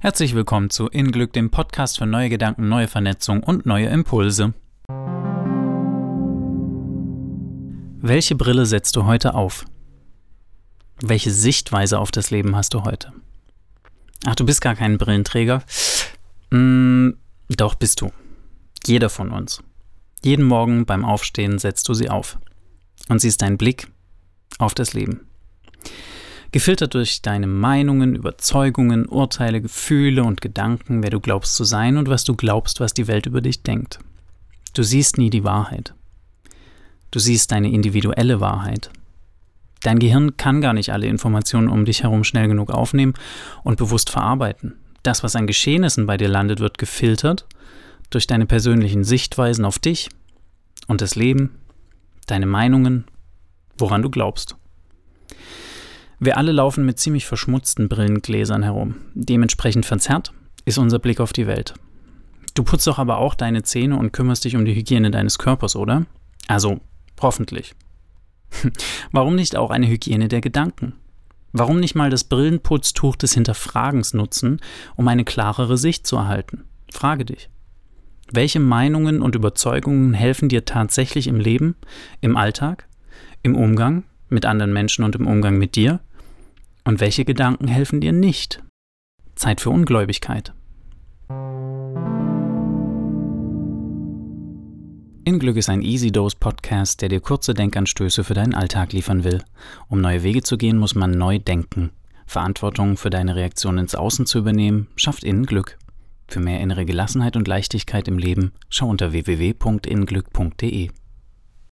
Herzlich willkommen zu In Glück, dem Podcast für neue Gedanken, neue Vernetzung und neue Impulse. Welche Brille setzt du heute auf? Welche Sichtweise auf das Leben hast du heute? Ach, du bist gar kein Brillenträger? Mm, doch bist du. Jeder von uns. Jeden Morgen beim Aufstehen setzt du sie auf. Und sie ist dein Blick auf das Leben gefiltert durch deine Meinungen, Überzeugungen, Urteile, Gefühle und Gedanken, wer du glaubst zu sein und was du glaubst, was die Welt über dich denkt. Du siehst nie die Wahrheit. Du siehst deine individuelle Wahrheit. Dein Gehirn kann gar nicht alle Informationen um dich herum schnell genug aufnehmen und bewusst verarbeiten. Das, was an Geschehnissen bei dir landet, wird gefiltert durch deine persönlichen Sichtweisen auf dich und das Leben, deine Meinungen, woran du glaubst. Wir alle laufen mit ziemlich verschmutzten Brillengläsern herum. Dementsprechend verzerrt ist unser Blick auf die Welt. Du putzt doch aber auch deine Zähne und kümmerst dich um die Hygiene deines Körpers, oder? Also, hoffentlich. Warum nicht auch eine Hygiene der Gedanken? Warum nicht mal das Brillenputztuch des Hinterfragens nutzen, um eine klarere Sicht zu erhalten? Frage dich. Welche Meinungen und Überzeugungen helfen dir tatsächlich im Leben, im Alltag, im Umgang mit anderen Menschen und im Umgang mit dir? Und welche Gedanken helfen dir nicht? Zeit für Ungläubigkeit. In Glück ist ein Easy Dose Podcast, der dir kurze Denkanstöße für deinen Alltag liefern will. Um neue Wege zu gehen, muss man neu denken. Verantwortung für deine Reaktion ins Außen zu übernehmen, schafft innen Glück. Für mehr innere Gelassenheit und Leichtigkeit im Leben schau unter www.inglück.de.